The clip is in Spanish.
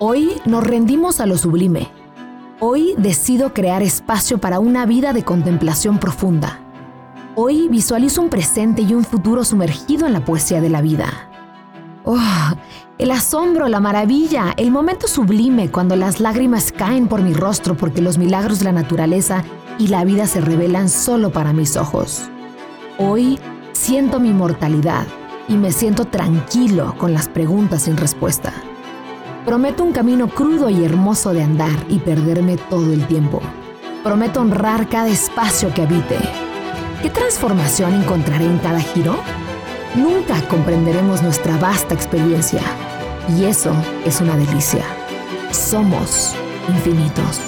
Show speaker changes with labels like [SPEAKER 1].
[SPEAKER 1] Hoy nos rendimos a lo sublime. Hoy decido crear espacio para una vida de contemplación profunda. Hoy visualizo un presente y un futuro sumergido en la poesía de la vida. Oh, el asombro, la maravilla, el momento sublime cuando las lágrimas caen por mi rostro porque los milagros de la naturaleza y la vida se revelan solo para mis ojos. Hoy siento mi mortalidad y me siento tranquilo con las preguntas sin respuesta. Prometo un camino crudo y hermoso de andar y perderme todo el tiempo. Prometo honrar cada espacio que habite. ¿Qué transformación encontraré en cada giro? Nunca comprenderemos nuestra vasta experiencia y eso es una delicia. Somos infinitos.